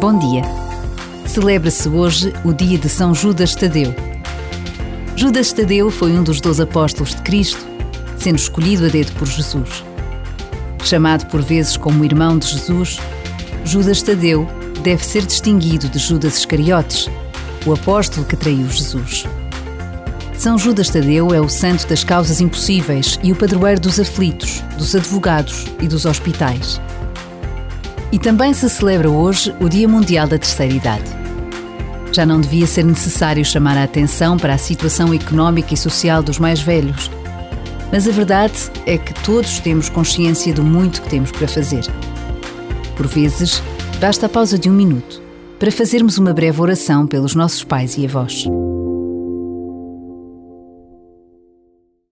Bom dia. Celebra-se hoje o dia de São Judas Tadeu. Judas Tadeu foi um dos doze apóstolos de Cristo, sendo escolhido a dedo por Jesus. Chamado por vezes como irmão de Jesus, Judas Tadeu deve ser distinguido de Judas Iscariotes, o apóstolo que traiu Jesus. São Judas Tadeu é o santo das causas impossíveis e o padroeiro dos aflitos, dos advogados e dos hospitais. E também se celebra hoje o Dia Mundial da Terceira Idade. Já não devia ser necessário chamar a atenção para a situação económica e social dos mais velhos. Mas a verdade é que todos temos consciência do muito que temos para fazer. Por vezes, basta a pausa de um minuto para fazermos uma breve oração pelos nossos pais e avós.